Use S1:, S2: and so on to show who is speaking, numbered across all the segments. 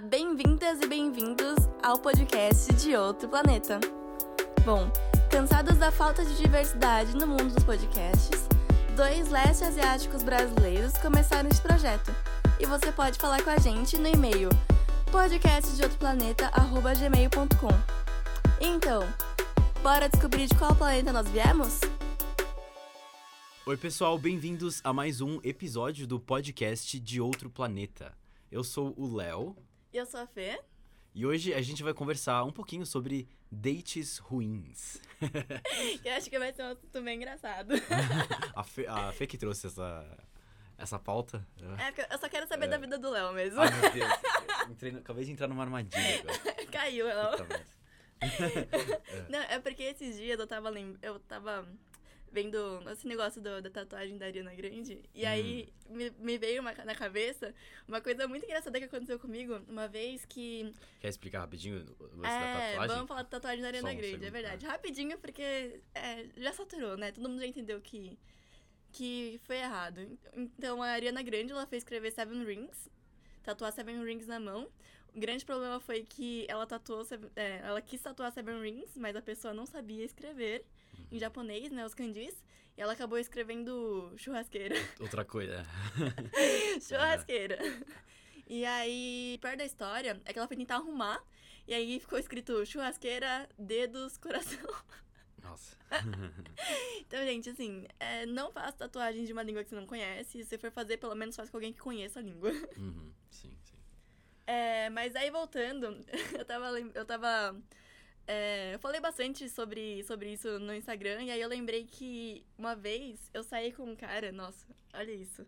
S1: Bem-vindas e bem-vindos ao podcast de Outro Planeta. Bom, cansados da falta de diversidade no mundo dos podcasts, dois leste asiáticos brasileiros começaram esse projeto. E você pode falar com a gente no e-mail podcastdeoutroplaneta@gmail.com. Então, bora descobrir de qual planeta nós viemos?
S2: Oi, pessoal, bem-vindos a mais um episódio do podcast de Outro Planeta. Eu sou o Léo
S1: eu sou a Fê.
S2: e hoje a gente vai conversar um pouquinho sobre dates ruins.
S1: Eu acho que vai ser um assunto bem engraçado.
S2: a, Fê, a Fê que trouxe essa, essa pauta.
S1: É, porque eu só quero saber
S2: É.
S1: da vida do Léo mesmo.
S2: Ai, meu Deus. Entrei acabei de entrar numa armadilha.
S1: Caiu, Léo.
S2: Merda.
S1: Não, é porque esses dias eu tava eu tava vendo esse negócio do- da tatuagem da Ariana Grande. E aí me, me veio uma- na cabeça uma coisa muito engraçada que aconteceu comigo uma vez que.
S2: Quer explicar rapidinho o lance da
S1: É,
S2: tatuagem?
S1: vamos falar da tatuagem da Ariana
S2: um
S1: Grande, é
S2: segundo,
S1: verdade. Rapidinho, porque é, já saturou, né? Todo mundo já entendeu que, que foi errado. Então a Ariana Grande ela fez escrever Seven Rings, tatuar Seven Rings na mão. O grande problema foi que ela tatuou, é, ela quis tatuar Seven Rings, mas a pessoa não sabia escrever. Em japonês, né? Os kanjis. E ela acabou escrevendo churrasqueira.
S2: Outra coisa.
S1: churrasqueira. E aí, perto da história, é que ela foi tentar arrumar. E aí ficou escrito churrasqueira, dedos, coração.
S2: Nossa.
S1: Então, gente, assim, é, não faça tatuagem de uma língua que você não conhece. Se você for fazer, pelo menos faça com alguém que conheça a língua.
S2: Uhum, Sim, sim.
S1: É, mas aí, voltando, eu tava... Eu tava é, eu falei bastante sobre, sobre isso no Instagram. E aí eu lembrei que uma vez eu saí com um cara... Nossa, olha isso.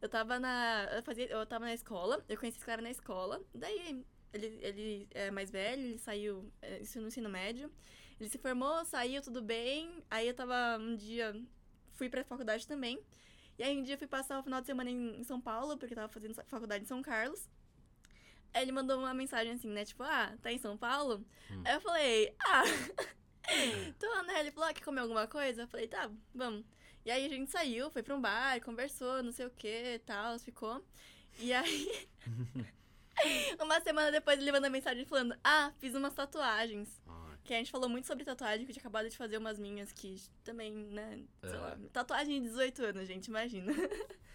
S1: Eu tava na... Eu, fazia, eu tava na escola. Eu conheci esse cara na escola. Daí, ele, ele é mais velho. Ele saiu é, isso no ensino médio. Ele se formou, saiu, tudo bem. Aí eu tava um dia. Fui pra faculdade também. E aí um dia eu fui passar o final de semana em São Paulo, porque eu tava fazendo faculdade em São Carlos. Aí ele mandou uma mensagem assim, né? Tipo, ah, tá em São Paulo?
S2: Hum.
S1: Aí eu falei, ah, tô, né? Ele falou, ah, quer comer alguma coisa? Eu falei, tá, vamos. E aí a gente saiu, foi pra um bar, conversou, não sei o que tal, ficou. E aí. uma semana depois ele manda mensagem falando, ah, fiz umas tatuagens.
S2: Ai,
S1: Que a gente falou muito sobre tatuagem, que eu tinha acabado de fazer umas minhas que também, né? Sei
S2: É.
S1: lá. Tatuagem de 18 anos, gente, imagina.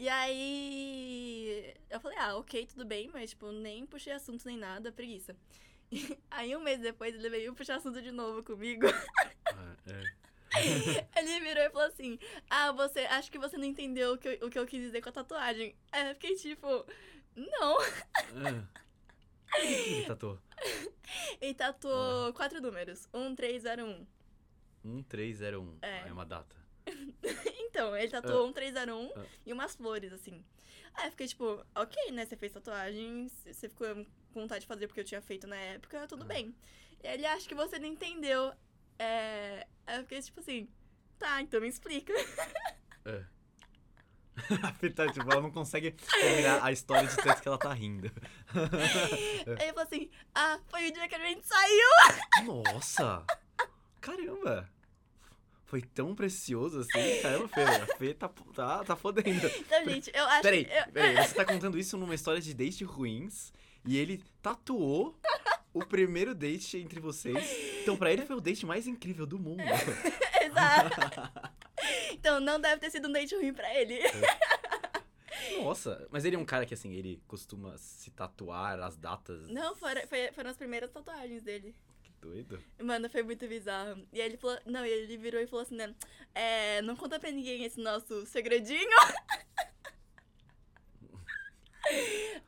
S1: E aí. Eu falei, ah, ok, tudo bem, mas, tipo, nem puxei assunto nem nada, preguiça. Aí um mês depois ele veio puxar assunto de novo comigo.
S2: ai, é.
S1: Ele virou e falou assim: Ah, você. Acho que você não entendeu o que eu, o que eu quis dizer com a tatuagem. Aí eu fiquei tipo, não.
S2: Ah. Que ele tatuou?
S1: Ele
S2: Ah.
S1: tatuou quatro números: 1301.
S2: 1301.
S1: É.
S2: Ah, é uma data.
S1: Então, ele tatuou um 301
S2: Ah.
S1: e umas flores, assim. Aí eu fiquei tipo, ok, né? Você fez tatuagem, você ficou com vontade de fazer porque eu tinha feito na época, tudo
S2: Ah.
S1: bem. E ele acha que você não entendeu. É... Aí eu fiquei tipo assim, tá, então me explica.
S2: É. A tá, tipo, ela não consegue terminar a história de tanto que ela tá rindo.
S1: Aí ele falou assim, ah, foi o dia que a gente saiu.
S2: Nossa! Caramba! Foi tão precioso assim? Caramba, Fê, a Fê tá, tá, tá fodendo.
S1: Então, gente, eu acho
S2: Peraí,
S1: que. eu-
S2: peraí, você tá contando isso numa história de date ruins e ele tatuou o primeiro date entre vocês. Então, pra ele foi o date mais incrível do mundo.
S1: Exato. Então, não deve ter sido um date ruim pra ele.
S2: Nossa, mas ele é um cara que, assim, ele costuma se tatuar as datas.
S1: Não, foram, foi- foram as primeiras tatuagens dele.
S2: Doido.
S1: Mano, foi muito bizarro. E aí ele falou. Não, e ele virou e falou assim, né? É, não conta pra ninguém esse nosso segredinho.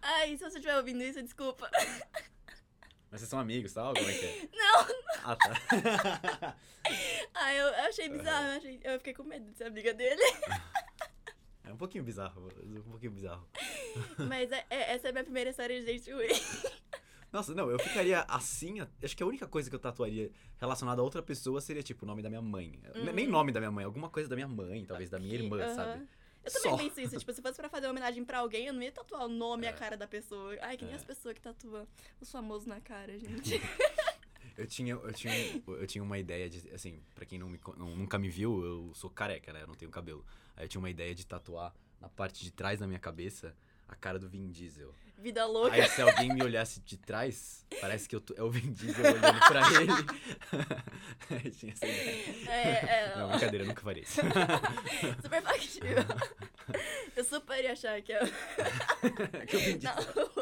S1: Ai, se você estiver ouvindo isso, desculpa.
S2: Mas vocês são amigos, tal? Como é que é?
S1: Não!
S2: Ah, tá.
S1: Ai, eu, eu achei bizarro, eu, achei- eu fiquei com medo de ser amiga dele.
S2: É um pouquinho bizarro, um pouquinho bizarro.
S1: Mas é- é- essa é a minha primeira história de date ruim.
S2: Nossa, não, eu ficaria assim. Acho que a única coisa que eu tatuaria relacionada a outra pessoa seria, tipo, o nome da minha mãe. N- Nem nome da minha mãe, alguma coisa da minha mãe, talvez da minha irmã, sabe?
S1: Eu também
S2: Só.
S1: penso isso. Tipo, se fosse pra fazer uma homenagem pra alguém, eu não ia tatuar o nome e
S2: É.
S1: a cara da pessoa. Ai, que nem
S2: É.
S1: as pessoas que tatuam os famosos na cara, gente.
S2: Eu tinha, eu tinha, eu tinha uma ideia de, assim, pra quem não me, não- nunca me viu, eu sou careca, né? Eu não tenho cabelo. Aí eu tinha uma ideia de tatuar na parte de trás da minha cabeça a cara do Vin Diesel.
S1: Vida louca.
S2: Aí se alguém me olhasse de trás, parece que eu tô, é o Vin Diesel olhando pra ele. Tinha essa ideia.
S1: É, é,
S2: Não, brincadeira, eu nunca faria isso.
S1: super factível. Eu super ia achar que eu.
S2: que o Vin Diesel...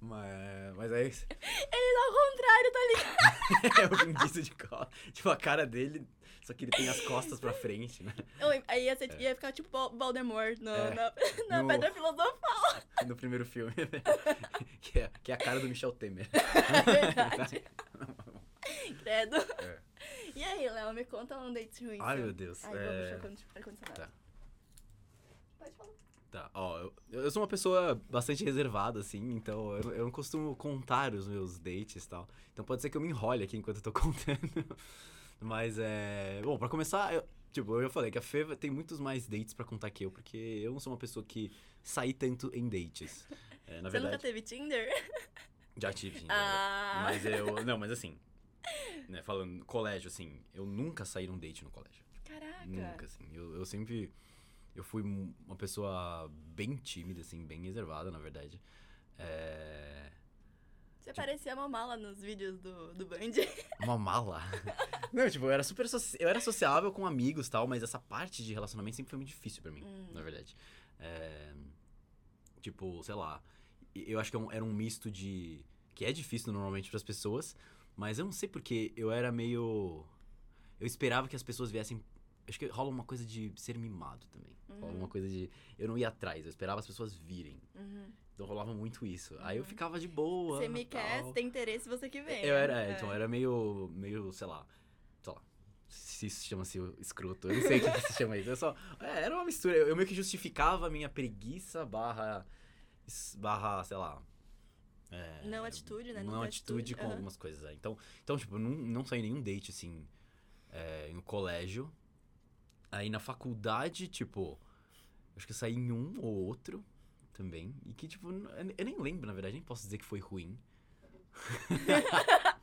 S2: Mas, mas aí
S1: ele tá ao contrário, tá ligado?
S2: é o Vin Diesel de costas. Tipo, a cara dele, só que ele tem as costas pra frente, né?
S1: Aí ia, ser- ia ficar tipo Voldemort no,
S2: É.
S1: na, na
S2: No-
S1: Pedra Filosofal.
S2: No primeiro filme. que, é, que é a cara do Michel Temer.
S1: É verdade. Credo.
S2: É.
S1: E aí, Léo, me conta um date ruim.
S2: Ai,
S1: seu.
S2: meu Deus.
S1: Ai,
S2: é...
S1: vou puxar o ar-condicionado.
S2: Tá.
S1: Pode falar.
S2: Tá, ó, eu, eu sou uma pessoa bastante reservada, assim, então eu, eu não costumo contar os meus dates e tal. Então pode ser que eu me enrole aqui enquanto eu tô contando. Mas é. Bom, pra começar, eu, tipo, eu falei que a Fê tem muitos mais dates pra contar que eu, porque eu não sou uma pessoa que sai tanto em dates. É, na
S1: Você nunca
S2: verdade,
S1: teve Tinder?
S2: já tive. Tinder,
S1: Ah.
S2: Mas eu. Não, mas assim. Né, falando, colégio, assim, eu nunca saí num date no colégio.
S1: Caraca.
S2: Nunca, assim. Eu, eu sempre. Eu fui um- uma pessoa bem tímida, assim, bem reservada, na verdade. É.
S1: Você parecia uma mala nos vídeos do, do Band.
S2: Uma mala. Não, tipo, eu era super. soci- Eu era sociável com amigos e tal, mas essa parte de relacionamento sempre foi muito difícil pra mim,
S1: Hum.
S2: na verdade. É, Tipo, sei lá. Eu acho que é era um misto de. Que é difícil normalmente pras pessoas, mas eu não sei porque eu era meio. Eu esperava que as pessoas viessem. Acho que rola uma coisa de ser mimado também. Rola
S1: Uhum.
S2: uma coisa de. Eu não ia atrás, eu esperava as pessoas virem.
S1: Uhum.
S2: Então rolava muito isso. Aí eu
S1: Uhum.
S2: ficava de boa.
S1: Você me quer,
S2: tal.
S1: se tem interesse, você que vem.
S2: Eu
S1: né?
S2: era, é, então, eu era meio, meio, sei lá, sei lá, se isso chama-se escroto, eu não sei o que, se chama isso, eu só, é, era uma mistura, eu, eu meio que justificava a minha preguiça barra, barra, sei lá, é,
S1: Não atitude, né? Não
S2: Não atitude
S1: atitude,
S2: com
S1: aham.
S2: algumas coisas, é. então, então, tipo, não, não saí nenhum date, assim, é, no colégio, aí na faculdade, tipo, acho que eu saí em um ou outro também, e que, tipo, eu nem lembro, na verdade, nem posso dizer que foi ruim.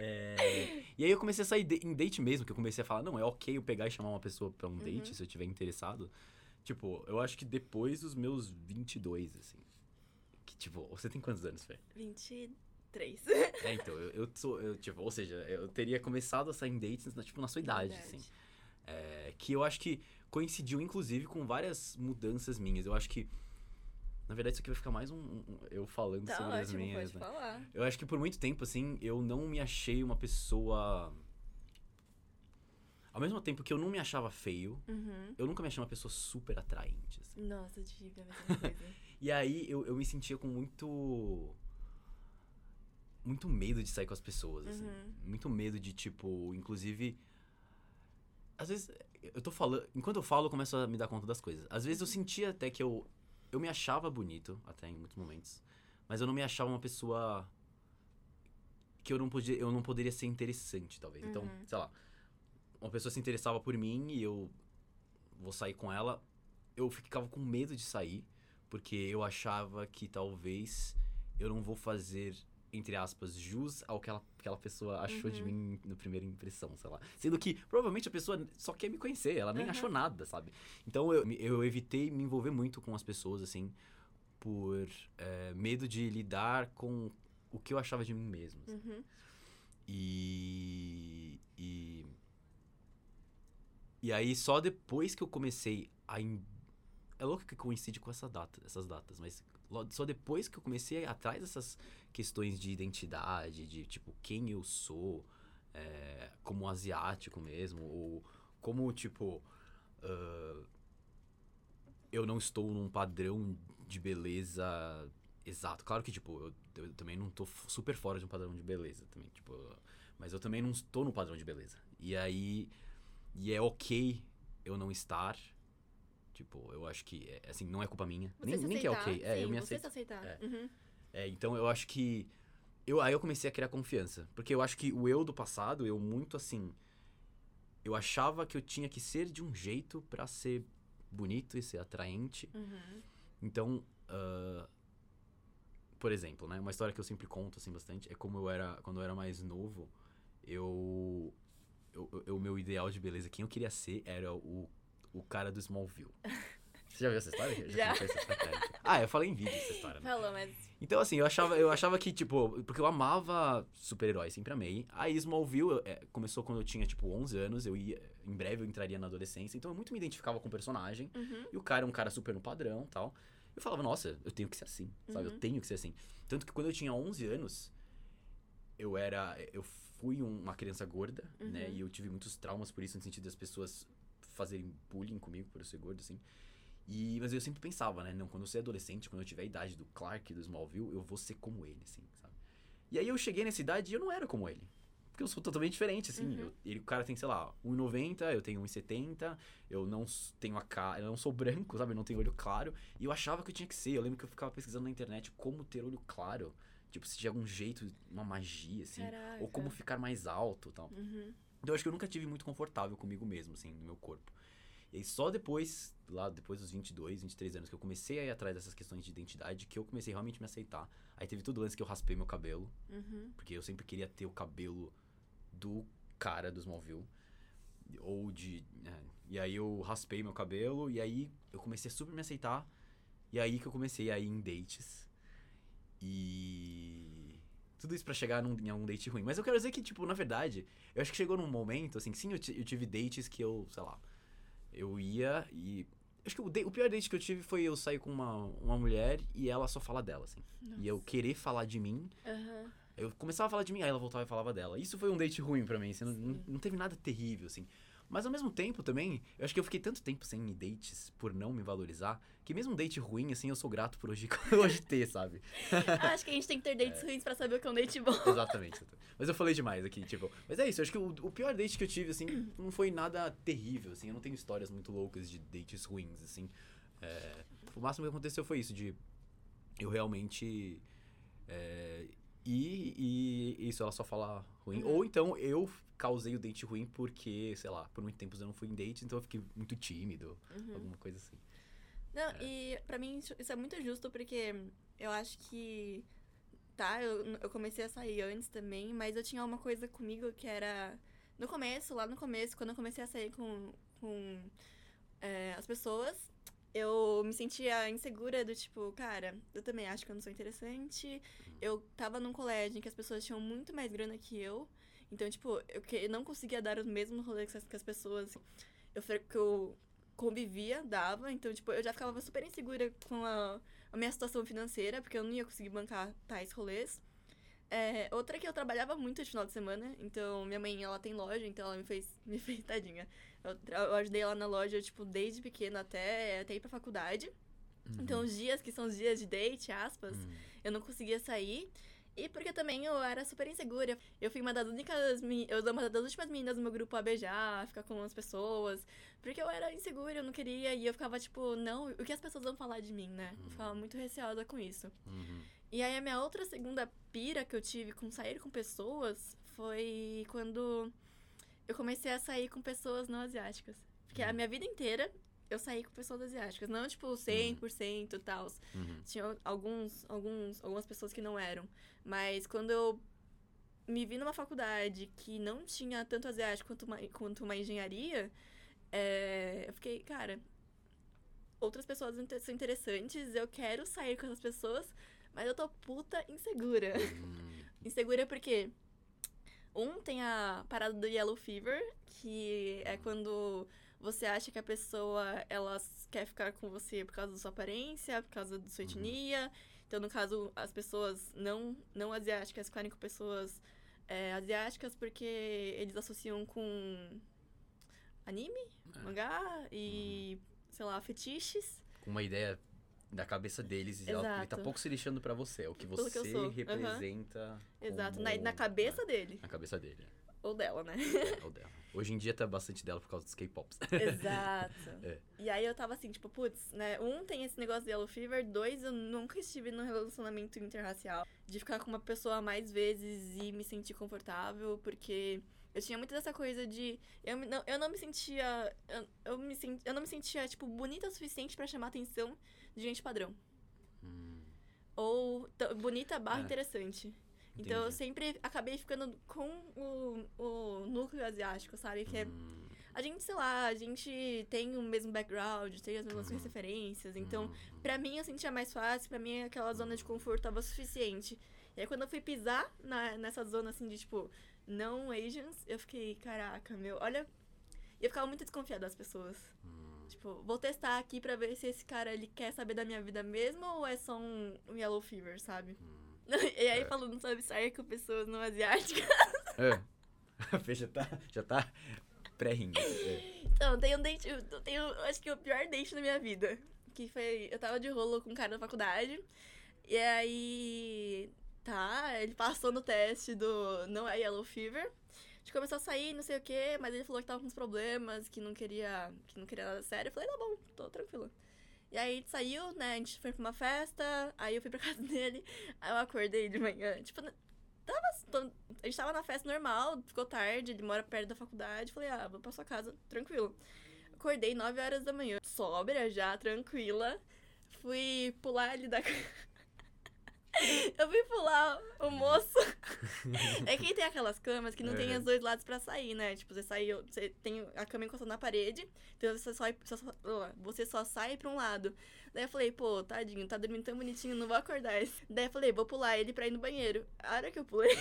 S2: É, e aí eu comecei a sair de- em date mesmo, que eu comecei a falar, não, é ok eu pegar e chamar uma pessoa pra um date,
S1: Uhum.
S2: se eu tiver interessado. Tipo, eu acho que depois dos meus 22, assim. Que, tipo, você tem quantos anos, Fê?
S1: 23.
S2: É, então, eu, eu sou, eu, tipo, ou seja, eu teria começado a sair em dates, na- tipo, na sua idade,
S1: Verdade.
S2: assim. É, que eu acho que coincidiu, inclusive, com várias mudanças minhas. Eu acho que, na verdade, isso aqui vai ficar mais um, um- eu falando
S1: Tá
S2: sobre as
S1: ótimo,
S2: minhas,
S1: pode
S2: né?
S1: falar.
S2: Eu acho que por muito tempo, assim, eu não me achei uma pessoa. Ao mesmo tempo que eu não me achava feio,
S1: Uhum.
S2: eu nunca me achei uma pessoa super atraente. assim.
S1: Nossa, eu tive a mesma coisa.
S2: E aí eu, eu me sentia com muito. Muito medo de sair com as pessoas, assim.
S1: Uhum.
S2: Muito medo de, tipo, inclusive. Às vezes, eu tô falando. Enquanto eu falo, eu começo a me dar conta das coisas. Às vezes eu sentia até que eu. Eu me achava bonito, até em muitos momentos. Mas eu não me achava uma pessoa. Que eu não, podia, eu não poderia ser interessante, talvez. Então,
S1: Uhum.
S2: sei lá. Uma pessoa se interessava por mim e eu vou sair com ela. Eu ficava com medo de sair, porque eu achava que talvez eu não vou fazer, entre aspas, jus ao que ela, aquela pessoa achou de
S1: Uhum.
S2: mim na primeira impressão, sei lá. Sendo que provavelmente a pessoa só quer me conhecer, ela nem
S1: Uhum.
S2: achou nada, sabe? Então eu, eu evitei me envolver muito com as pessoas, assim, por é, medo de lidar com o que eu achava de mim mesmo. assim.
S1: Uhum.
S2: E, e. E aí, só depois que eu comecei a. em- É louco que coincide com essa data, essas datas, mas só depois que eu comecei a ir atrás dessas questões de identidade, de tipo, quem eu sou, é, como asiático mesmo, ou como, tipo. ah, eu não estou num padrão de beleza exato. Claro que, tipo, eu, eu também não f- super fora de um padrão de beleza também, tipo, mas eu também não estou no padrão de beleza. E aí, e é ok eu não estar, tipo, eu acho que, é, assim, não é culpa minha,
S1: Você
S2: nem, nem que é ok, é,
S1: sim,
S2: eu me
S1: você
S2: aceito.
S1: se aceitar.
S2: É.
S1: Uhum.
S2: É, então eu acho que. Eu, aí eu comecei a criar confiança. Porque eu acho que o eu do passado, eu muito assim. Eu achava que eu tinha que ser de um jeito pra ser bonito e ser atraente.
S1: Uhum.
S2: Então, ah, por exemplo, né? Uma história que eu sempre conto assim bastante é como eu era quando eu era mais novo, eu- o meu ideal de beleza, quem eu queria ser era o, o cara do Smallville. Você já viu essa história? Eu
S1: Já.
S2: contei essa história. Ah, eu falei em vídeo essa história. né?
S1: Falou, mas.
S2: Então, assim, eu achava, eu achava que, tipo, porque eu amava super-heróis, sempre amei. Aí Smallville eu, é, começou quando eu tinha, tipo, 11 anos, eu ia, em breve eu entraria na adolescência, então eu muito me identificava com o personagem.
S1: Uhum.
S2: E o cara é um cara super no padrão tal. Eu falava, nossa, eu tenho que ser assim, sabe? Eu
S1: Uhum.
S2: tenho que ser assim. Tanto que quando eu tinha 11 anos, eu era. Eu fui um- uma criança gorda, né?
S1: Uhum.
S2: E eu tive muitos traumas por isso, no sentido das pessoas fazerem bullying comigo por eu ser gordo, assim. E, mas eu sempre pensava, né? Não, quando eu ser adolescente, quando eu tiver a idade do Clark do Smallville, eu vou ser como ele, assim, sabe? E aí eu cheguei nessa idade e eu não era como ele. Porque eu sou totalmente diferente, assim.
S1: Uhum.
S2: Eu- ele, o cara tem, sei lá, 1,90, eu tenho 1,70, eu não tenho a cara, eu não sou branco, sabe? Eu não tenho olho claro. E eu achava que eu tinha que ser. Eu lembro que eu ficava pesquisando na internet como ter olho claro. Tipo, se tinha algum jeito, uma magia, assim.
S1: Caraca.
S2: Ou como ficar mais alto e tal.
S1: Uhum.
S2: Então eu acho que eu nunca tive muito confortável comigo mesmo, assim, no meu corpo. E aí só depois, lá depois dos 22, 23 anos, que eu comecei a ir atrás dessas questões de identidade, que eu comecei realmente a me aceitar. Aí teve todo o lance que eu raspei meu cabelo,
S1: Uhum.
S2: porque eu sempre queria ter o cabelo do cara do Smallville. Ou de. é, e aí eu raspei meu cabelo, e aí eu comecei a super me aceitar. E aí que eu comecei a ir em dates. E. Tudo isso pra chegar num, em algum date ruim. Mas eu quero dizer que, tipo, na verdade, eu acho que chegou num momento, assim, sim, eu, eu tive dates que eu, sei lá, eu ia e. Acho que o, da- o pior date que eu tive foi eu sair com uma, uma mulher e ela só fala dela, assim. E eu querer falar de mim.
S1: Aham.
S2: Eu começava a falar de mim, aí ela voltava e falava dela. Isso foi um date ruim pra mim, assim, não, não teve nada terrível, assim. Mas ao mesmo tempo também, eu acho que eu fiquei tanto tempo sem dates por não me valorizar, que mesmo um date ruim, assim, eu sou grato por hoje, hoje ter, sabe?
S1: Acho que a gente tem que ter dates ruins pra saber o que é um date bom.
S2: Exatamente. Mas eu falei demais aqui, tipo. Mas é isso, eu acho que o, o pior date que eu tive, assim, não foi nada terrível, assim. Eu não tenho histórias muito loucas de dates ruins, assim. É, o máximo que aconteceu foi isso, de eu realmente. É, ir e isso, ela só falar ruim.
S1: Uhum.
S2: Ou então eu causei o date ruim porque, sei lá, por muito tempo eu não fui em date, então eu fiquei muito tímido,
S1: Uhum.
S2: alguma coisa assim.
S1: Não, e pra mim isso isso é muito justo porque eu acho que. Tá, eu, eu comecei a sair antes também, mas eu tinha uma coisa comigo que era. No começo, lá no começo, quando eu comecei a sair com, com é, as pessoas, eu me sentia insegura do tipo, cara, eu também acho que eu não sou interessante. Eu tava num colégio em que as pessoas tinham muito mais grana que eu. Então, tipo, eu, que, não conseguia dar os mesmos rolês que as, pessoas eu, que eu convivia, dava. Então, tipo, eu já ficava super insegura com a, a minha situação financeira, porque eu não ia conseguir bancar tais rolês. É, outra é que eu trabalhava muito de final de semana, então minha mãe, ela tem loja, então ela me fez, me fez tadinha. Eu, eu ajudei ela na loja, tipo, desde pequena até, até ir pra faculdade. Então, os dias que são os dias de date, aspas,
S2: Hum.
S1: eu não conseguia sair. E porque também eu era super insegura. Eu fui uma das únicas. Eu sou uma das últimas meninas do meu grupo a beijar, a ficar com as pessoas. Porque eu era insegura, eu não queria. E eu ficava tipo, não, o que as pessoas vão falar de mim, né? Eu ficava muito receosa com isso.
S2: Uhum.
S1: E aí a minha outra segunda pira que eu tive com sair com pessoas foi quando eu comecei a sair com pessoas não asiáticas. Porque a
S2: Hum.
S1: minha vida inteira eu saí com pessoas asiáticas. Não, tipo, 100% e tal.
S2: Uhum.
S1: Tinha alguns, alguns, algumas pessoas que não eram. Mas quando eu me vi numa faculdade que não tinha tanto asiático quanto uma, quanto uma engenharia, é, eu fiquei, cara, outras pessoas são interessantes, eu quero sair com essas pessoas, mas eu tô puta insegura.
S2: Hum.
S1: insegura porque um tem a parada do yellow fever, que é quando você acha que a pessoa ela quer ficar com você por causa da sua aparência, por causa da sua
S2: Uhum.
S1: etnia. Então, no caso, as pessoas não, não asiáticas ficarem com pessoas é, asiáticas porque eles associam com anime,
S2: É.
S1: mangá e, sei lá, fetiches.
S2: com uma ideia da cabeça deles e ela, ele tá pouco se lixando pra você. É o que você
S1: que
S2: representa.
S1: Exato,
S2: como-
S1: na, na cabeça dele.
S2: Na cabeça dele.
S1: Ou dela, né?
S2: É, o dela. Hoje em dia tá bastante dela por causa dos K-pops.
S1: Exato.
S2: É.
S1: E aí eu tava assim, tipo, putz, né? Um, tem esse negócio de Yellow Fever. Dois, eu nunca estive num relacionamento interracial. De ficar com uma pessoa mais vezes e me sentir confortável, porque eu tinha muito dessa coisa de. Eu, não, eu não me sentia. Eu, eu, me sen- eu não me sentia, tipo, bonita o suficiente pra chamar atenção de gente padrão.
S2: Hum,
S1: Ou bonita barra
S2: É.
S1: interessante. Então eu
S2: entendi.
S1: sempre acabei ficando com o, o núcleo asiático, sabe? Que é
S2: Hum,
S1: a gente, sei lá, a gente tem o mesmo background, tem as mesmas referências. Então,
S2: Uhum.
S1: pra mim, eu sentia mais fácil, pra mim, aquela zona de conforto tava suficiente. E aí, quando eu fui pisar na, nessa zona, assim, de, tipo, não Asians, eu fiquei, caraca, meu, olha... E eu ficava muito desconfiada das pessoas.
S2: Hum.
S1: Tipo, vou testar aqui pra ver se esse cara, ele quer saber da minha vida mesmo ou é só um, um yellow fever, sabe?
S2: Hum.
S1: E aí,
S2: É.
S1: falando sobre sair com pessoas não asiáticas.
S2: É. Fê já tá, já tá pré-rindo. É.
S1: Então, tem um date, eu tenho, acho que o pior date da minha vida. Que foi, eu tava de rolo com um cara da faculdade. E aí, tá, ele passou no teste do não é yellow fever. Gente começou a sair, não sei o que, mas ele falou que tava com uns problemas, que não queria, que não queria nada sério. Eu falei, tá bom, tô tranquilo. E aí a gente saiu, né, a gente foi pra uma festa, aí eu fui pra casa dele, aí eu acordei de manhã, tipo, tava, a gente tava na festa normal, ficou tarde, ele mora perto da faculdade, falei, ah, vou pra sua casa, tranquilo. Acordei 9 horas da manhã, sóbria já, tranquila, fui pular ali da... Eu fui pular o moço. É que tem aquelas camas que não tem
S2: É.
S1: os dois lados pra sair, né? Tipo, você saiu, você tem a cama encostada na parede, então você só- você só sai pra um lado. Daí eu falei, pô, tadinho, tá dormindo tão bonitinho, não vou acordar esse. Daí eu falei, vou pular ele pra ir no banheiro. A hora que eu pulei,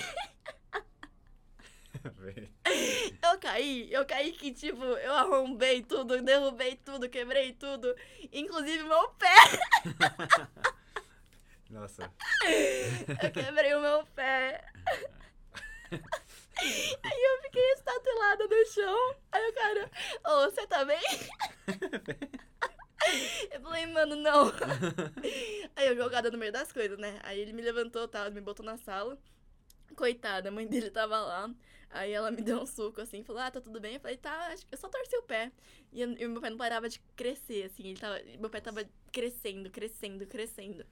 S1: eu caí, eu caí que, tipo, eu arrombei tudo, derrubei tudo, quebrei tudo, inclusive meu pé.
S2: Nossa.
S1: Eu quebrei o meu pé. Aí eu fiquei estatelada no chão. Aí o cara, ô, você tá bem? Eu falei, mano, não. Aí eu jogada no meio das coisas, né? Aí ele me levantou, tal, me botou na sala. Coitada, a mãe dele tava lá. Aí ela me deu um suco, assim, falou, ah, tá tudo bem? Eu falei, tá, acho que eu só torci o pé. E, eu- e meu pé não parava de crescer, assim, ele tava, meu pé tava crescendo, crescendo, crescendo.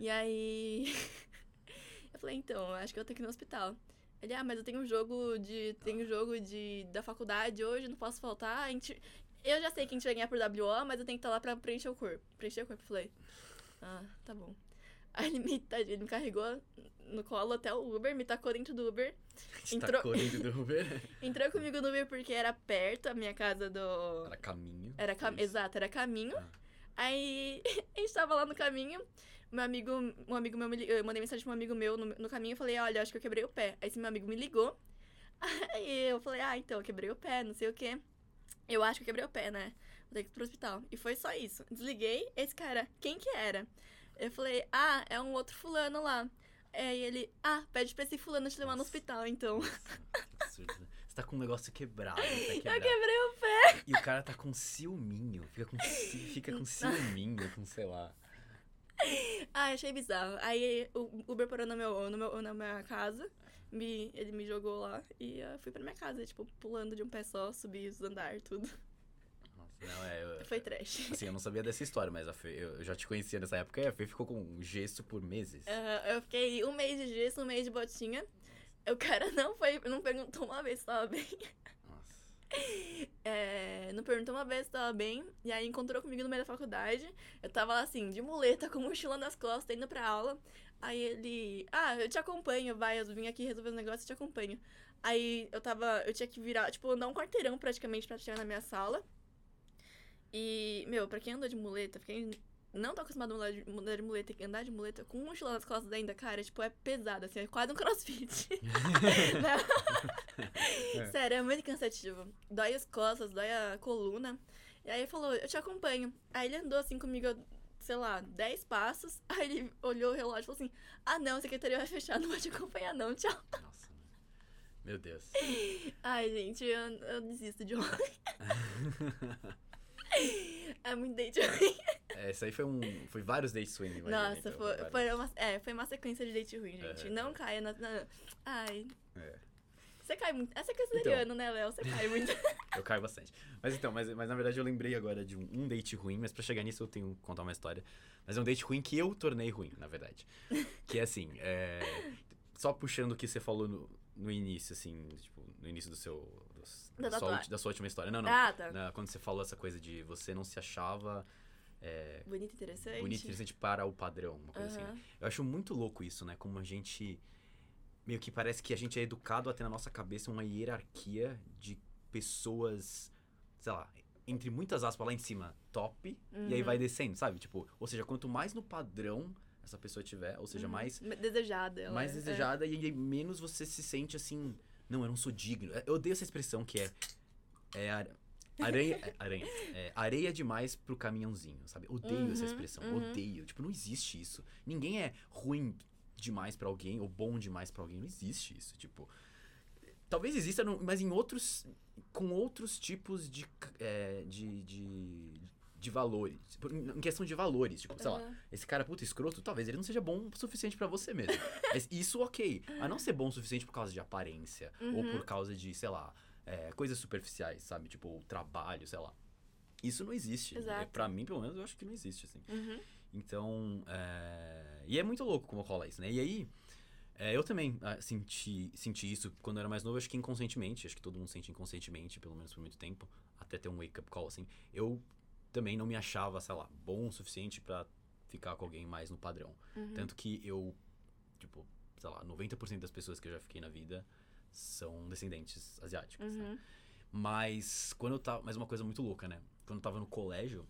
S1: E aí, eu falei, então, acho que eu tenho que ir no hospital. Ele, ah, mas eu tenho um jogo de, tenho um jogo de, da faculdade hoje, não posso faltar. A gente, eu já sei que a gente vai ganhar por WO, mas eu tenho que estar lá pra preencher o corpo. Preencher o corpo, eu falei, ah, tá bom. Aí ele me, ele me carregou no colo até o Uber, me tacou dentro do Uber. Entrou-
S2: Entrou... dentro do Uber.
S1: Entrou comigo no Uber porque era perto a minha casa do.
S2: Era caminho.
S1: Era cam... Exato, era caminho.
S2: Ah.
S1: Aí a gente tava lá no caminho. Meu amigo, um amigo meu, me eu mandei mensagem pra um amigo meu no, no caminho e falei, olha, acho que eu quebrei o pé. Aí esse meu amigo me ligou. Aí eu falei, ah, então, eu quebrei o pé, não sei o quê. Eu acho que eu quebrei o pé, né? Vou ter que ir pro hospital. E foi só isso. Desliguei, esse cara, quem que era? Eu falei, ah, é um outro fulano lá. Aí ele, ah, pede pra esse fulano te levar no
S2: Nossa.
S1: hospital, então.
S2: Que absurdo? Você tá com um negócio quebrado. Tá
S1: Eu quebrei o pé.
S2: E o cara tá com ciúminho. Fica com, fica com ciúminho, com sei lá.
S1: Ah, achei bizarro. Aí o Uber parou no meu, no meu, na minha casa. Me, ele me jogou lá e eu fui pra minha casa, tipo, pulando de um pé só, subi os andares, tudo.
S2: Nossa, não, é. eu-
S1: Foi trash.
S2: Assim, eu não sabia dessa história, mas a Fê, eu já te conhecia nessa época e a Fê ficou com gesso por meses.
S1: Aham, eu fiquei um mês de gesso, um mês de botinha. O cara não foi, não perguntou uma vez se tava bem. É, não perguntou uma vez se tava bem. E aí encontrou comigo no meio da faculdade. Eu tava lá assim, de muleta, com mochila nas costas, indo pra aula. Aí ele, ah, eu te acompanho, vai, eu vim aqui resolver os negócios, eu te acompanho. Aí eu tava, eu tinha que virar, tipo, andar um quarteirão praticamente pra chegar na minha sala. E, meu, pra quem anda de muleta, quem não tá acostumado a andar de, andar de muleta e andar de muleta com mochila nas costas ainda, cara, tipo, é pesado, assim, é quase um crossfit. Não. Sério, é muito cansativo. Dói as costas, dói a coluna. E aí ele falou, eu te acompanho. Aí ele andou assim comigo, sei lá, 10 passos. Aí ele olhou o relógio e falou assim: Ah, não, a secretaria vai fechar, não vou te acompanhar, não, tchau.
S2: Nossa. Meu Deus.
S1: Ai, gente, eu, eu desisto de homem. É muito date ruim.
S2: É, esse aí foi um. Foi vários dates swing, imagina,
S1: Nossa,
S2: então,
S1: foi,
S2: vários.
S1: foi, uma, é, foi uma sequência de date ruim, gente.
S2: É,
S1: não
S2: é.
S1: caia na, na- Ai.
S2: É.
S1: Você cai muito. Essa é canceriano, né, Léo? Você cai muito.
S2: Eu caio bastante. Mas então, mas, mas na verdade eu lembrei agora de um, um date ruim, mas pra chegar nisso eu tenho que contar uma história. Mas é um date ruim que eu tornei ruim, na verdade. Que é assim, é, só puxando o que você falou no, no início, assim, tipo, no início do seu.
S1: Da
S2: da, sua, da sua última história. Não, não.
S1: Ah, tá.
S2: Na- quando você falou essa coisa de você não se achava é,
S1: Bonito e interessante.
S2: bonito interessante para o padrão, uma coisa assim.
S1: Aham.
S2: Eu acho muito louco isso, né? Como a gente. Meio que parece que a gente é educado a ter na nossa cabeça uma hierarquia de pessoas sei lá, entre muitas aspas lá em cima, top,
S1: Uhum.
S2: e aí vai descendo, sabe? Tipo, ou seja, quanto mais no padrão essa pessoa tiver, ou seja,
S1: Uhum.
S2: mais
S1: Desejada.
S2: mais
S1: é.
S2: desejada e menos você se sente assim, não, eu não sou digno. Eu odeio essa expressão que é é ar- aranha, é, aranha, é, areia demais pro caminhãozinho, sabe? Odeio essa
S1: Uhum,
S2: expressão,
S1: uhum.
S2: odeio. Tipo, não existe isso. Ninguém é ruim demais pra alguém ou bom demais pra alguém, não existe isso, tipo. Talvez exista, mas em outros com outros tipos de é, de, de de valores, em questão de valores, tipo, sei lá, esse cara puta escroto, talvez ele não seja bom o suficiente pra você mesmo. Mas isso ok. A não ser bom o suficiente por causa de aparência. Ou
S1: Uhum.
S2: por causa de, sei lá, é, coisas superficiais, sabe? Tipo, o trabalho, sei lá. Isso não existe.
S1: Exato.
S2: É, pra mim, pelo menos, eu acho que não existe, assim.
S1: Uhum.
S2: Então, é... E é muito louco como rola isso, né? E aí, é, eu também ah, senti, senti isso quando eu era mais novo, acho que inconscientemente. Acho que todo mundo sente inconscientemente, pelo menos por muito tempo. Até ter um wake-up call, assim. Eu também não me achava, sei lá, bom o suficiente pra ficar com alguém mais no padrão.
S1: Uhum.
S2: Tanto que eu, tipo, sei lá, 90% das pessoas que eu já fiquei na vida são descendentes asiáticos, né?
S1: Uhum.
S2: Mas quando eu tava. Mas uma coisa muito louca, né? Quando eu tava no colégio,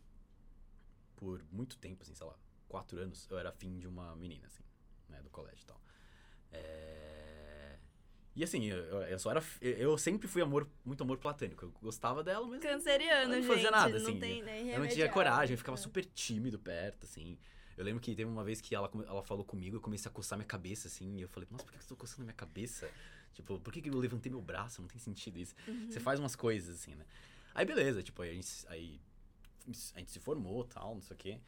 S2: por muito tempo, assim, sei lá, quatro anos, eu era afim de uma menina, assim, né? Do colégio e tal. É... E assim, eu, eu- só era. Eu sempre fui amor, muito amor platônico. Eu gostava dela, mas.
S1: Canceriano,
S2: não
S1: gente.
S2: fazia nada, assim,
S1: Não tem nem
S2: Eu não tinha coragem, eu ficava super tímido perto, assim. Eu lembro que teve uma vez que ela, ela falou comigo, eu comecei a coçar minha cabeça, assim, e eu falei, nossa, por que eu estou coçando minha cabeça? Tipo, por que, que eu levantei meu braço? Não tem sentido isso.
S1: Uhum.
S2: Você faz umas coisas, assim, né? Aí beleza, tipo, aí a gente, aí a gente se formou tal, não sei o quê.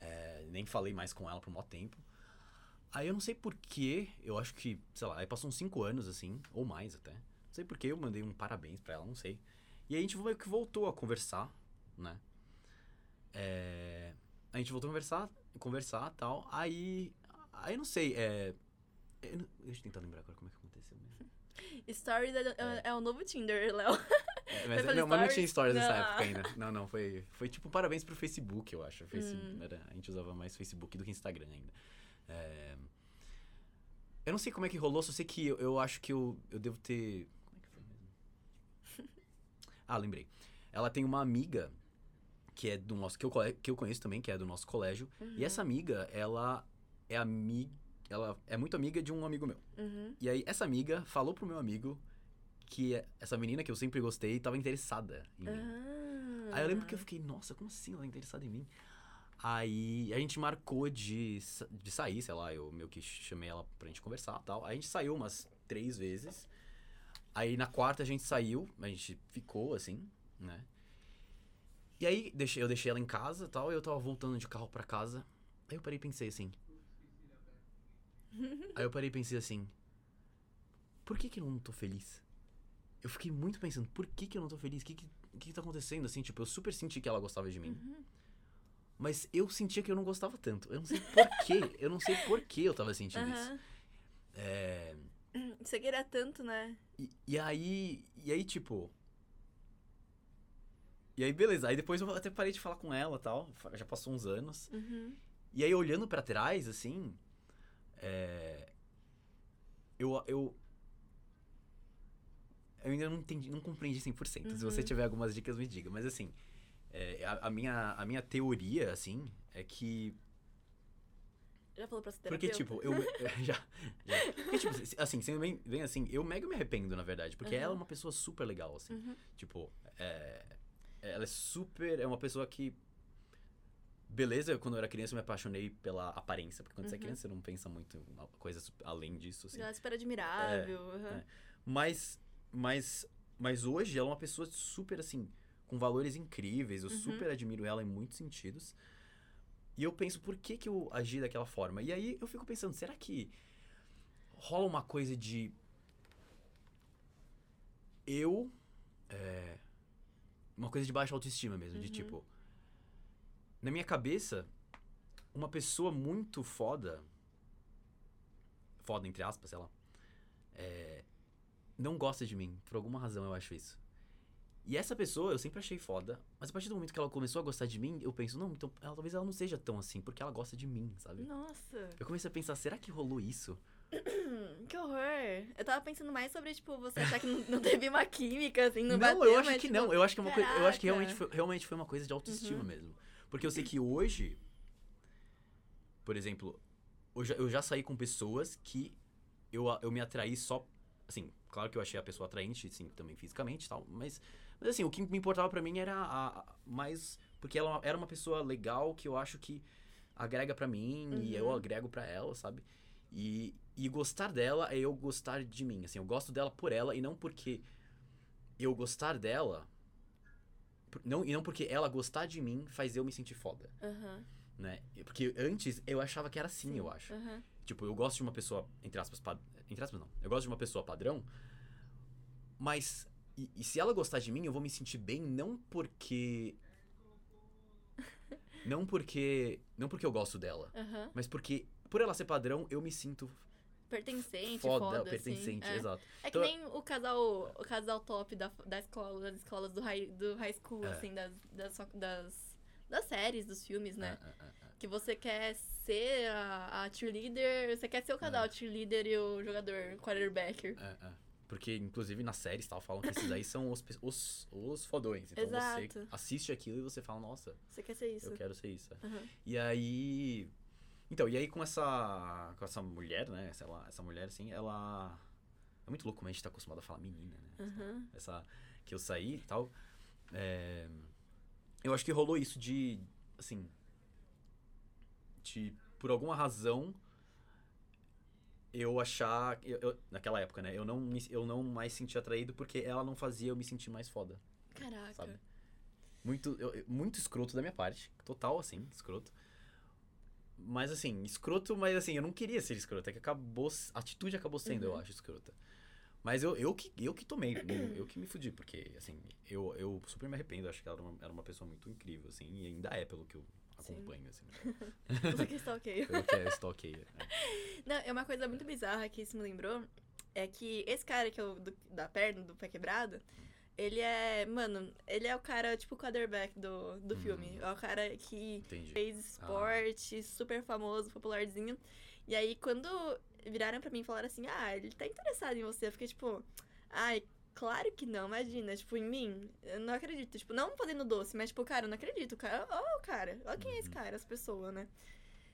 S2: É, nem falei mais com ela por um maior tempo. Aí eu não sei porquê, eu acho que, sei lá, aí passou uns 5 anos, assim, ou mais até. Não sei porquê, eu mandei um parabéns pra ela, não sei. E aí a gente meio que voltou a conversar, né? É, a gente voltou a conversar, conversar tal. Aí, aí eu não sei, é... eu não- deixa eu tentar lembrar agora como é que aconteceu mesmo.
S1: Stories é, é- é o novo Tinder, Léo.
S2: É, mas,
S1: fazer
S2: não, mas não tinha stories nessa
S1: Não.
S2: época ainda. Não, não, foi, foi tipo parabéns pro Facebook, eu acho. Facebook,
S1: Hum.
S2: era- a gente usava mais Facebook do que Instagram ainda. É, eu não sei como é que rolou, só sei que eu, eu acho que eu, eu devo ter. Como é que foi mesmo? Ah, lembrei. Ela tem uma amiga que é do nosso. que eu, que eu conheço também, que é do nosso colégio. E essa amiga, ela é amiga. Ela é muito amiga de um amigo meu.
S1: Uhum.
S2: E aí, essa amiga falou pro meu amigo que essa menina que eu sempre gostei tava interessada em mim.
S1: Ah.
S2: Aí eu lembro que eu fiquei, nossa, como assim ela é interessada em mim? Aí a gente marcou de, de sair, sei lá, eu meio que chamei ela pra gente conversar e tal. Aí a gente saiu umas três vezes. Aí na quarta a gente saiu, a gente ficou assim, né? E aí eu deixei ela em casa e tal, e eu tava voltando de carro pra casa. Aí eu parei e pensei assim. Aí eu parei e pensei assim. Por que que eu não tô feliz? Eu fiquei muito pensando, por que que eu não tô feliz? O que que, que que tá acontecendo? Assim, tipo, eu super senti que ela gostava de mim.
S1: Uhum.
S2: Mas eu sentia que eu não gostava tanto. Eu não sei por quê. eu não sei por que eu tava sentindo isso.
S1: Aham.
S2: É,
S1: Você queria tanto, né?
S2: e, e aí. E aí, tipo. E aí, beleza. Aí depois eu até parei de falar com ela tal. Já passou uns anos.
S1: Uhum.
S2: E aí, olhando pra trás, assim. É, eu, eu. Eu ainda não entendi, não compreendi 100%. Se você
S1: Uhum.
S2: tiver algumas dicas, me diga. Mas assim, é, a, a minha, a minha teoria, assim, é que
S1: Já falou pra ser
S2: Porque, tipo, eu. já, já. Porque, tipo, assim, sendo bem, bem assim, eu mega me arrependo, na verdade. Porque
S1: Aham.
S2: ela é uma pessoa super legal, assim.
S1: Uhum.
S2: Tipo, é, ela é super. É uma pessoa que. Beleza, quando eu era criança eu me apaixonei pela aparência. Porque quando você é
S1: Uhum.
S2: criança você não pensa muito em uma coisa su- além disso, assim.
S1: Ela é super admirável. aham.
S2: é. Mas. Mas. Mas hoje ela é uma pessoa super, assim. Com valores incríveis. Eu
S1: Uhum.
S2: super admiro ela em muitos sentidos. E eu penso, por que, que eu agi daquela forma? E aí eu fico pensando, será que rola uma coisa de. Eu. é, uma coisa de baixa autoestima mesmo. De
S1: Uhum.
S2: tipo. Na minha cabeça, uma pessoa muito foda. Foda, entre aspas, sei lá. é, não gosta de mim. Por alguma razão eu acho isso. E essa pessoa eu sempre achei foda, mas a partir do momento que ela começou a gostar de mim, eu penso, não, então ela, talvez ela não seja tão assim, porque ela gosta de mim, sabe?
S1: Nossa.
S2: Eu comecei a pensar, será que rolou isso?
S1: Que horror. Eu tava pensando mais sobre, tipo, você achar que não, não teve uma química, assim, não,
S2: Não,
S1: bateu,
S2: eu acho
S1: mas,
S2: que
S1: tipo,
S2: não. Eu acho que é uma coisa. Eu acho que realmente foi, realmente foi uma coisa de autoestima
S1: Uhum.
S2: mesmo. Porque eu sei que hoje. Por exemplo, eu já, eu já saí com pessoas que eu, eu me atraí só. Assim, claro que eu achei a pessoa atraente, sim, também fisicamente e tal. Mas, mas assim, o que me importava pra mim era a, a- mais. Porque ela era uma pessoa legal que eu acho que agrega pra mim e eu
S1: Uhum.
S2: agrego pra ela, sabe? E, e gostar dela é eu gostar de mim. Assim, eu gosto dela por ela e não porque eu gostar dela. Não, e não porque ela gostar de mim faz eu me sentir foda,
S1: Aham,
S2: né? Porque antes eu achava que era assim, eu acho.
S1: aham.
S2: Tipo, eu gosto de uma pessoa, entre aspas, entre aspas não. Eu gosto de uma pessoa padrão, mas. E, e se ela gostar de mim, eu vou me sentir bem não porque. Não porque. Não porque eu gosto dela. Mas porque, por ela ser padrão, eu me sinto
S1: Pertencente,
S2: foda,
S1: foda,
S2: pertencente,
S1: assim. É.
S2: exato.
S1: É que
S2: Então-
S1: nem o casal, o casal top da, da escola, das escolas do high, do high school,
S2: É.
S1: assim, das, das, das, das séries, dos filmes, né?
S2: É, é, é.
S1: Que você quer ser a, a cheerleader, você quer ser o casal cheerleader e o jogador quarterbacker.
S2: É, é. Porque, inclusive, na série tal, falam que esses aí são os, os, os fodões. Então você
S1: Exato.
S2: assiste aquilo e você fala, nossa,
S1: Você quer ser isso.
S2: eu quero ser isso.
S1: Aham.
S2: E aí. Então, e aí com essa. Com essa mulher, né? Sei lá, essa mulher, assim, ela. É muito louco como a gente tá acostumado a falar menina, né?
S1: Aham.
S2: Essa. Que eu saí e tal. É, Eu acho que rolou isso de. Assim. De. Por alguma razão. Eu achar. eu- eu- naquela época, né? Eu não, me, eu não mais sentia atraído porque ela não fazia eu me sentir mais foda.
S1: Caraca.
S2: Sabe? Muito, eu- eu- muito escroto da minha parte. Total, assim, escroto. Mas assim, escroto, mas assim, eu não queria ser escroto. É que acabou. A atitude acabou sendo, eu
S1: Uhum.
S2: acho, escrota. Mas eu, eu, que, eu que tomei, eu, eu que me fudi, porque, assim, eu, eu super me arrependo. Acho que ela era uma, era uma pessoa muito incrível, assim, e ainda é, pelo que eu. Acompanho, assim.
S1: Você que ok.
S2: pelo que é stalkeia. né?
S1: Não, é uma coisa muito bizarra que isso me lembrou. É que esse cara que é o do- da perna, do pé quebrado, ele é. Mano, ele é o cara, tipo, o quarterback do, do
S2: Hum.
S1: filme. É o cara que
S2: Entendi.
S1: fez esporte, super famoso, popularzinho. E aí, quando viraram pra mim e falaram assim, ah, ele tá interessado em você, eu fiquei tipo, ai, claro que não, imagina, tipo, em mim, eu não acredito. Tipo, não fazendo doce, mas tipo, cara, eu não acredito. Cara, ó, o cara, ó quem é esse
S2: Uhum.
S1: cara, essa pessoa, né?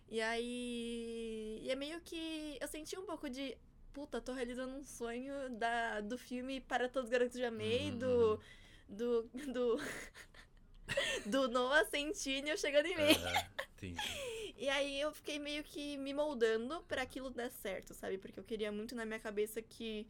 S1: E aí. E é meio que. Eu senti um pouco de. Puta, tô realizando um sonho da, do filme Para Todos os Garotos que Já Amei,
S2: Uhum,
S1: do.
S2: uhum.
S1: Do. Do. do Noah Centineo chegando em mim.
S2: Entendi.
S1: E aí eu fiquei meio que me moldando pra aquilo dar certo, sabe? Porque eu queria muito na minha cabeça que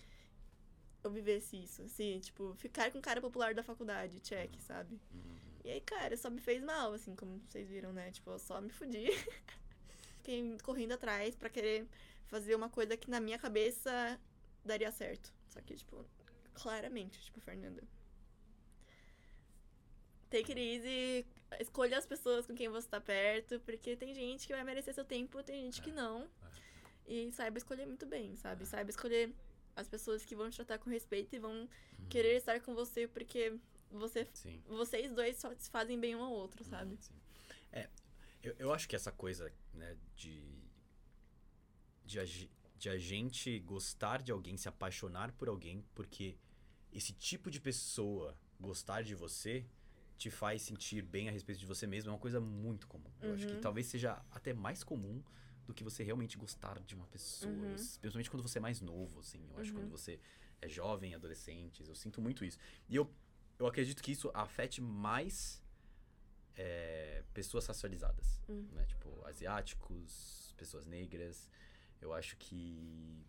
S1: eu vivesse isso, assim, tipo, ficar com o cara popular da faculdade, check, sabe?
S2: Uhum.
S1: E aí, cara, só me fez mal, assim, como vocês viram, né? Tipo, eu só me fudi. Fiquei correndo atrás pra querer fazer uma coisa que na minha cabeça daria certo. Só que, tipo, claramente, tipo, Fernanda. Take it easy, escolha as pessoas com quem você tá perto, porque tem gente que vai merecer seu tempo, tem gente que
S2: É,
S1: não. E saiba escolher muito bem, sabe? Saiba escolher as pessoas que vão te tratar com respeito e vão
S2: Uhum.
S1: querer estar com você porque você
S2: Sim.
S1: vocês dois só se fazem bem um ao outro, sabe?
S2: Uhum, sim. É, eu, eu acho que essa coisa, né, de. De a, de a gente gostar de alguém, se apaixonar por alguém, porque esse tipo de pessoa gostar de você te faz sentir bem a respeito de você mesmo é uma coisa muito comum. Eu acho que
S1: Uhum.
S2: talvez seja até mais comum do que você realmente gostar de uma pessoa.
S1: Uhum.
S2: Principalmente quando você é mais novo, assim. Eu acho que
S1: Uhum.
S2: quando você é jovem, adolescentes, eu sinto muito isso. E eu, eu acredito que isso afete mais é, pessoas racializadas,
S1: Hum.
S2: né? Tipo, asiáticos, pessoas negras. Eu acho que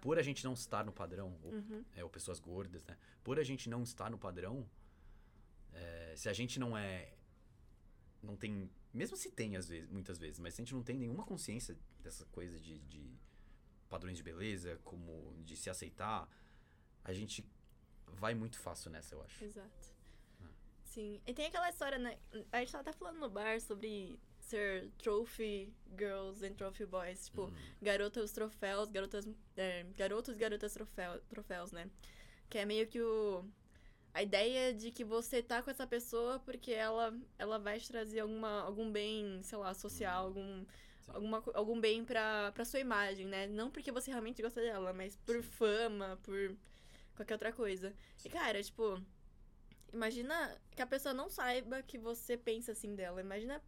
S2: por a gente não estar no padrão, ou,
S1: Uhum.
S2: é, ou pessoas gordas, né? Por a gente não estar no padrão, é, se a gente não é, não tem, mesmo se tem às vezes, muitas vezes, mas se a gente não tem nenhuma consciência dessa coisa de, de padrões de beleza, como de se aceitar, a gente vai muito fácil nessa, eu acho.
S1: Exato.
S2: Ah.
S1: Sim. E tem aquela história, né? A gente tava até falando no bar sobre ser trophy girls and trophy boys. Tipo,
S2: Hum,
S1: garotas troféus, garotas. É, garotos e garotas troféu, troféus, né? Que é meio que o. A ideia de que você tá com essa pessoa porque ela, ela vai te trazer alguma, algum bem, sei lá, social,
S2: Hum.
S1: algum,
S2: sim.
S1: alguma, algum bem pra, pra sua imagem, né? Não porque você realmente gosta dela, mas por
S2: Sim.
S1: fama, por qualquer outra coisa. E, cara, tipo, imagina que a pessoa não saiba que você pensa assim dela. Imagina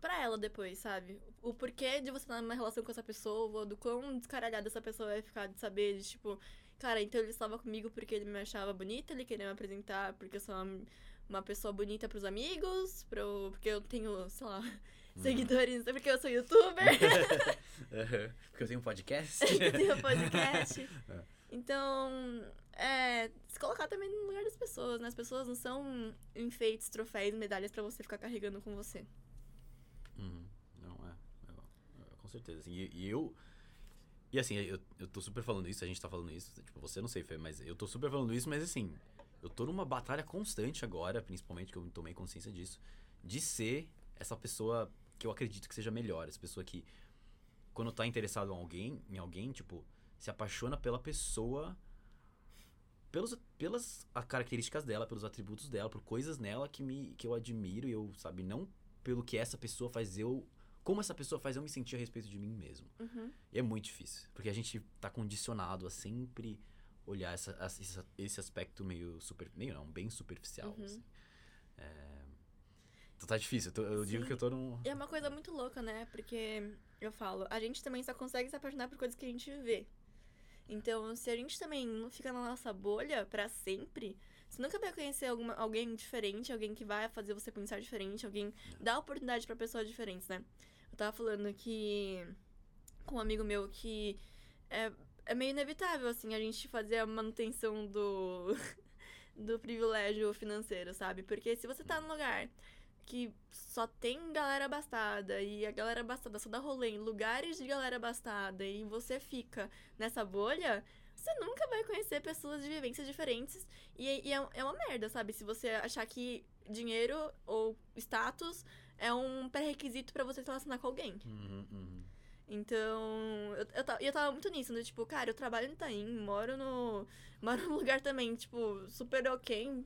S1: pra ela depois, sabe? O porquê de você estar numa relação com essa pessoa, do quão descaralhada essa pessoa vai ficar de saber, de, tipo, cara, então ele estava comigo porque ele me achava bonita, ele queria me apresentar porque eu sou uma, uma pessoa bonita pros amigos, pro, porque eu tenho, sei lá,
S2: Uhum.
S1: seguidores, porque eu sou youtuber.
S2: Porque eu tenho um podcast.
S1: eu tenho podcast.
S2: É.
S1: Então, é, se colocar também no lugar das pessoas, né? As pessoas não são enfeites, troféus, medalhas pra você ficar carregando com você.
S2: Uhum. Não, é. Eu- eu- com certeza. Assim, e, e eu. E assim, eu, eu tô super falando isso, a gente tá falando isso. Tipo, você não sei, Fê, mas eu tô super falando isso, mas assim, eu tô numa batalha constante agora, principalmente que eu tomei consciência disso, de ser essa pessoa que eu acredito que seja melhor. Essa pessoa que, quando tá interessado em alguém, em alguém, tipo, se apaixona pela pessoa. Pelos, pelas características dela, pelos atributos dela, por coisas nela que, me, que eu admiro e eu, sabe, não pelo que essa pessoa faz eu. Como essa pessoa faz eu me sentir a respeito de mim mesmo.
S1: Uhum.
S2: E é muito difícil, porque a gente tá condicionado a sempre olhar essa, essa- esse, aspecto meio super. meio não, bem superficial.
S1: Uhum.
S2: Assim. É, Então tá difícil, eu, tô- eu digo que eu tô num.
S1: E é uma coisa muito louca, né? Porque eu falo, a gente também só consegue se apaixonar por coisas que a gente vê. Então, se a gente também não fica na nossa bolha pra sempre, você nunca vai conhecer alguma, alguém diferente, alguém que vai fazer você pensar diferente, alguém dá oportunidade pra pessoas diferentes, né? Eu tava falando que com um amigo meu que é, é meio inevitável, assim, a gente fazer a manutenção do, do privilégio financeiro, sabe? Porque se você tá num lugar que só tem galera abastada e a galera abastada só dá rolê em lugares de galera abastada e você fica nessa bolha, você nunca vai conhecer pessoas de vivências diferentes e, e é, é uma merda, sabe? Se você achar que dinheiro ou status é um pré-requisito pra você se relacionar com alguém.
S2: Uhum, uhum.
S1: Então, eu, eu, eu tava muito nisso, do tipo, cara, eu trabalho no Itaim, moro no. Moro num lugar também, tipo, super ok,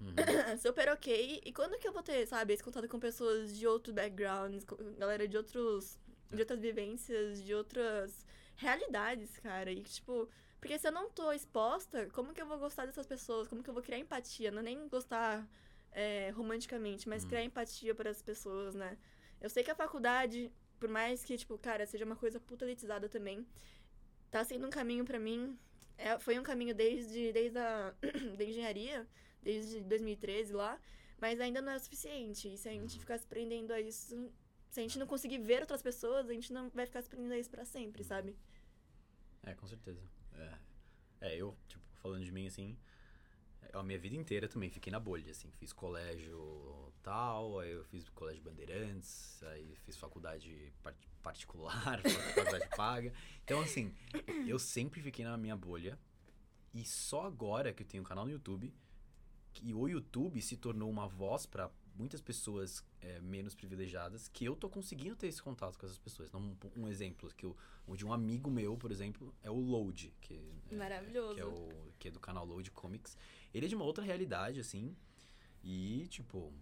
S2: Uhum.
S1: super ok. E quando que eu vou ter, sabe, esse contato com pessoas de outros backgrounds, galera de outros. de outras vivências, de outras realidades, cara. E, tipo, porque se eu não tô exposta, como que eu vou gostar dessas pessoas? Como que eu vou criar empatia? Não é nem gostar é, romanticamente, mas
S2: Hum.
S1: criar empatia para as pessoas, né? Eu sei que a faculdade, por mais que, tipo, cara, seja uma coisa puta elitizada também, tá sendo um caminho pra mim. É, foi um caminho desde, desde a da engenharia, desde 2013 lá, mas ainda não é o suficiente. E se a gente ficar se prendendo a isso, se a gente não conseguir ver outras pessoas, a gente não vai ficar se prendendo a isso pra sempre, sabe?
S2: É, com certeza. É. é, eu, tipo, falando de mim assim, a minha vida inteira também fiquei na bolha, assim, fiz colégio tal, aí eu fiz colégio Bandeirantes, aí fiz faculdade par- particular, faculdade paga. Então, assim, eu sempre fiquei na minha bolha e só agora que eu tenho um canal no YouTube, que o YouTube se tornou uma voz pra muitas pessoas é, menos privilegiadas, que eu tô conseguindo ter esse contato com essas pessoas. Então, um, um exemplo que eu, o de um amigo meu, por exemplo, é o Load, que é,
S1: Maravilhoso.
S2: que é, o, que é do canal Load Comics. Ele é de uma outra realidade, assim, e, tipo...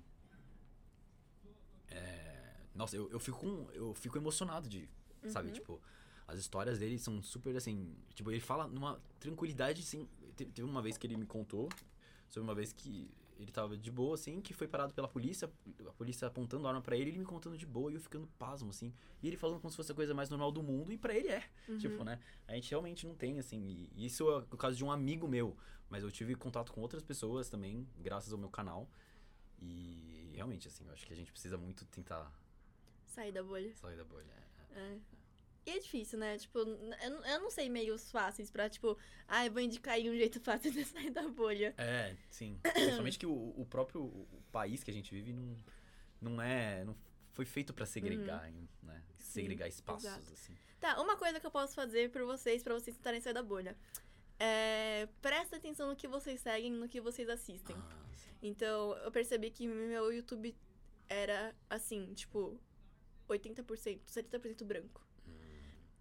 S2: é, nossa, eu, eu, fico, eu fico emocionado de, sabe,
S1: Uhum.
S2: tipo... As histórias dele são super, assim... Tipo, ele fala numa tranquilidade, assim... te- Teve uma vez que ele me contou sobre uma vez que ele tava de boa, assim, que foi parado pela polícia, a polícia apontando a arma pra ele, ele me contando de boa e eu ficando pasmo, assim. E ele falando como se fosse a coisa mais normal do mundo, e pra ele é.
S1: Uhum.
S2: Tipo, né? A gente realmente não tem, assim. E e isso é o caso de um amigo meu. Mas eu tive contato com outras pessoas também, graças ao meu canal. E realmente, assim, eu acho que a gente precisa muito tentar
S1: Sair da bolha.
S2: sair da bolha. É.
S1: É. E é difícil, né? Tipo, eu, não- eu não sei meios fáceis pra, tipo, ah, eu vou indicar aí um jeito fácil de sair da bolha.
S2: É, sim. Principalmente que o, o próprio o país que a gente vive não, não é. Não foi feito pra segregar, hein, né? Segregar espaços,
S1: exato.
S2: assim.
S1: Tá, uma coisa que eu posso fazer por vocês, pra vocês tentarem sair da bolha. É, presta atenção no que vocês seguem, no que vocês assistem.
S2: Ah, sim.
S1: Então, eu percebi que meu YouTube era, assim, tipo, 80%, 70% branco.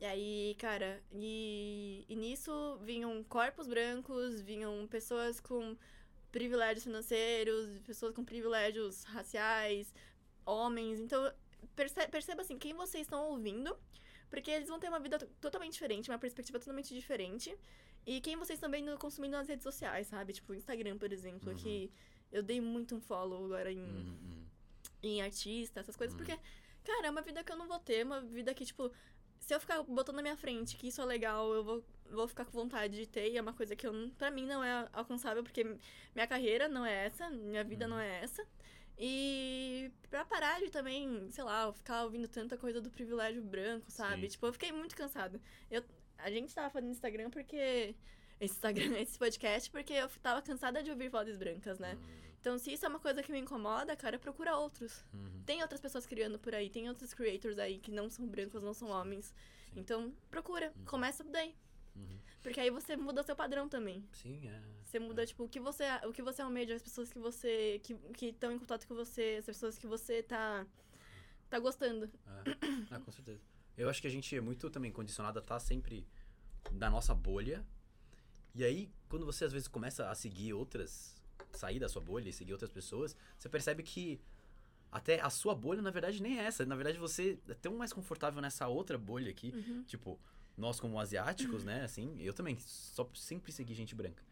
S1: E aí, cara, e, e nisso vinham corpos brancos, vinham pessoas com privilégios financeiros, pessoas com privilégios raciais, homens. Então, perce- perceba assim, quem vocês estão ouvindo, porque eles vão ter uma vida to- totalmente diferente, uma perspectiva totalmente diferente. E quem vocês estão vendo consumindo nas redes sociais, sabe? Tipo, Instagram, por exemplo,
S2: Uhum.
S1: que eu dei muito um follow agora em,
S2: uhum.
S1: em artista, essas coisas,
S2: Uhum.
S1: porque, cara, é uma vida que eu não vou ter, uma vida que, tipo, se eu ficar botando na minha frente que isso é legal, eu vou, vou ficar com vontade de ter, e é uma coisa que eu, pra mim não é alcançável, porque minha carreira não é essa, minha vida
S2: Uhum.
S1: não é essa. E pra parar de também, sei lá, ficar ouvindo tanta coisa do privilégio branco, sabe?
S2: Sim.
S1: Tipo, eu fiquei muito cansada. Eu, a gente tava falando no Instagram porque. Esse Instagram, esse podcast, porque eu tava cansada de ouvir vozes brancas, né? Então, se isso é uma coisa que me incomoda, cara, procura outros.
S2: Uhum.
S1: Tem outras pessoas criando por aí, tem outros creators aí que não são brancos, não são homens.
S2: Sim.
S1: Então, procura,
S2: Uhum.
S1: começa daí.
S2: Uhum.
S1: Porque aí você muda seu padrão também.
S2: Sim, é.
S1: Você muda, tipo, o que você, o que você almeja, as pessoas que você. que estão em contato com você, as pessoas que você tá. tá gostando.
S2: É. Ah, com certeza. Eu acho que a gente é muito também condicionado a estar sempre na nossa bolha. E aí, quando você às vezes começa a seguir outras, sair da sua bolha e seguir outras pessoas, você percebe que até a sua bolha, na verdade, nem é essa. Na verdade, você é tão mais confortável nessa outra bolha aqui.
S1: Uhum.
S2: Tipo, nós como asiáticos, né, assim, eu também só sempre segui gente branca.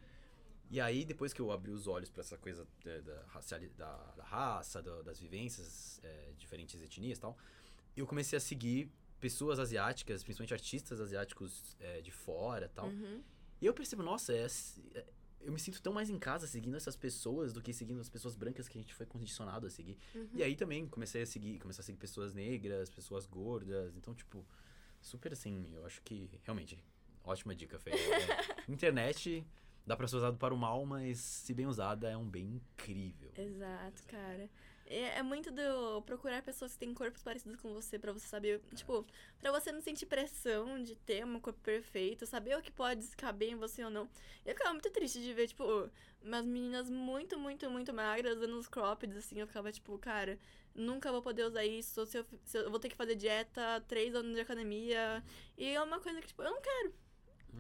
S2: E aí, depois que eu abri os olhos pra essa coisa da, da, da- raça, da- das vivências, é, diferentes etnias e tal, eu comecei a seguir pessoas asiáticas, principalmente artistas asiáticos é, de fora e tal.
S1: Uhum.
S2: E eu percebo, nossa, é, é- eu me sinto tão mais em casa seguindo essas pessoas do que seguindo as pessoas brancas que a gente foi condicionado a seguir.
S1: Uhum.
S2: E aí também comecei a seguir, comecei a seguir pessoas negras, pessoas gordas. Então, tipo, super assim, eu acho que realmente, ótima dica, Fê. É, internet dá pra ser usado para o mal, mas se bem usada é um bem incrível.
S1: Exato, cara. É, é muito do procurar pessoas que têm corpos parecidos com você pra você saber, tipo, pra você não sentir pressão de ter um corpo perfeito, saber o que pode caber em você ou não. Eu ficava muito triste de ver, tipo, umas meninas muito, muito, muito magras dando os croppeds, assim, eu ficava tipo, cara, nunca vou poder usar isso, se eu, se eu vou ter que fazer dieta, três anos de academia, e é uma coisa que, tipo, eu não quero.